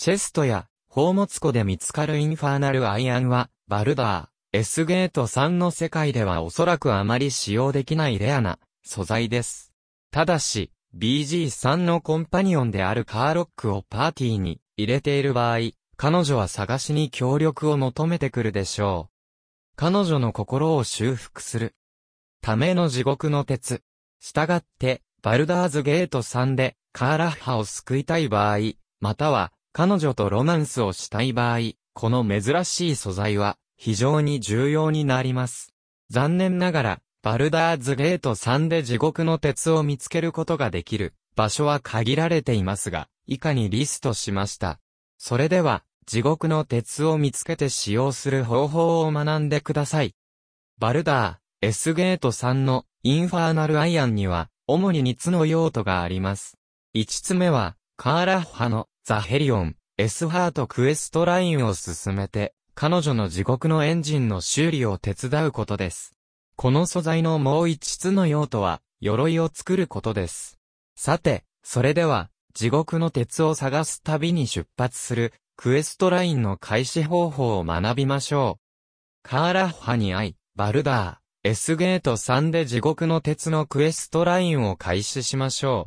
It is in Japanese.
チェストや宝物庫で見つかるインファーナルアイアンは、バルダー、S ゲート3の世界ではおそらくあまり使用できないレアな素材です。ただし、BG3 のコンパニオンであるカーロックをパーティーに入れている場合、彼女は探しに協力を求めてくるでしょう。彼女の心を修復する。ための地獄の鉄。したがって、バルダーズゲート3でカーラッハを救いたい場合、または彼女とロマンスをしたい場合、この珍しい素材は非常に重要になります。残念ながら、バルダーズゲート3で地獄の鉄を見つけることができる場所は限られていますが、以下にリストしました。それでは、地獄の鉄を見つけて使用する方法を学んでください。バルダー、S ゲート3のインファーナルアイアンには、主に2つの用途があります。5つ目は、カーラッハのザ・ヘリオン、S ハートクエストラインを進めて、彼女の地獄のエンジンの修理を手伝うことです。この素材のもう5つの用途は、鎧を作ることです。さて、それでは、地獄の鉄を探す旅に出発するクエストラインの開始方法を学びましょう。カーラッハに会い、バルダー、S ゲート3で地獄の鉄のクエストラインを開始しましょう。